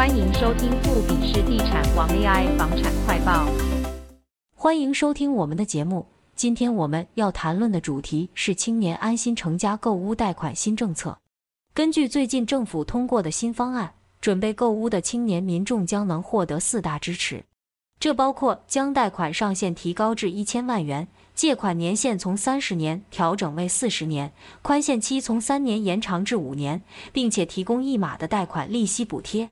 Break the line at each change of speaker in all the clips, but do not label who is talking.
欢迎收听富比士地产王 AI 房产快报。
欢迎收听我们的节目。今天我们要谈论的主题是青年安心成家购屋贷款新政策。根据最近政府通过的新方案，准备购屋的青年民众将能获得四大支持，这包括将贷款上限提高至一千万元。借款年限从三十年调整为四十年，宽限期从三年延长至五年，并且提供一码的贷款利息补贴。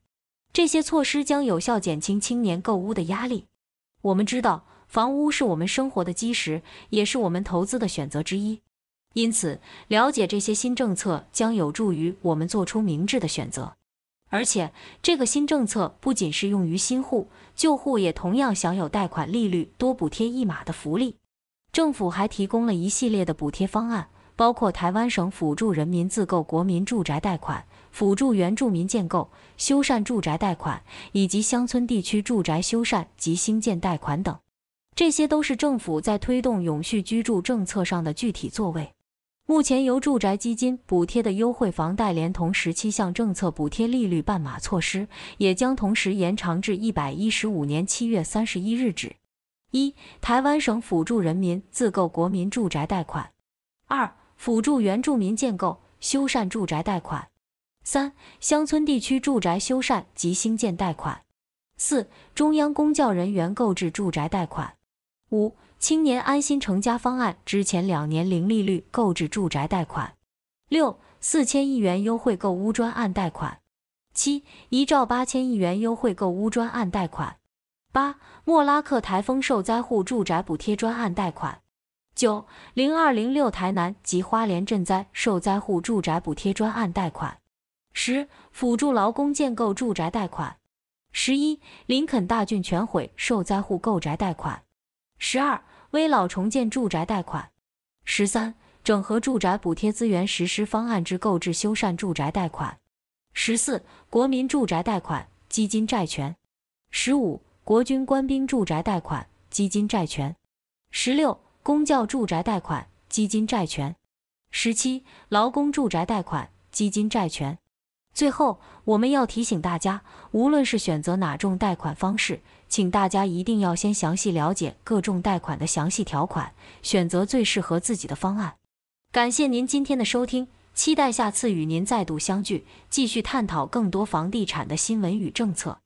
这些措施将有效减轻青年购屋的压力。我们知道，房屋是我们生活的基石，也是我们投资的选择之一。因此，了解这些新政策将有助于我们做出明智的选择。而且，这个新政策不仅适用于新户，旧户也同样享有贷款利率多补贴一码的福利。政府还提供了一系列的补贴方案，包括台湾省辅助人民自购国民住宅贷款、辅助原住民建构、修缮住宅贷款，以及乡村地区住宅修缮及兴建贷款等。这些都是政府在推动永续居住政策上的具体作为。目前由住宅基金补贴的优惠房贷，连同十七项政策补贴利率半码措施，也将同时延长至一百一十五年七月三十一日止。一、台湾省辅助人民自购国民住宅贷款；二、辅助原住民建构、修缮住宅贷款；三、乡村地区住宅修缮及兴建贷款；四、中央公教人员购置住宅贷款；五、青年安心成家方案之前两年零利率购置住宅贷款；六、四千亿元优惠购屋专案贷款；七、一兆八千亿元优惠购屋专案贷款。八、莫拉克台风受灾户住宅补贴专案贷款；九、零二零六台南及花莲赈灾受灾户住宅补贴专案贷款；十、辅助劳工建构住宅贷款；十一、林肯大郡全毁受灾户购宅贷款；十二、危老重建住宅贷款；十三、整合住宅补贴资源实施方案之购置修缮住宅贷款；十四、国民住宅贷款基金债权；十五、国军官兵住宅贷款基金债权，十六，公教住宅贷款基金债权，十七，劳工住宅贷款基金债权。最后，我们要提醒大家，无论是选择哪种贷款方式，请大家一定要先详细了解各种贷款的详细条款，选择最适合自己的方案。感谢您今天的收听，期待下次与您再度相聚，继续探讨更多房地产的新闻与政策。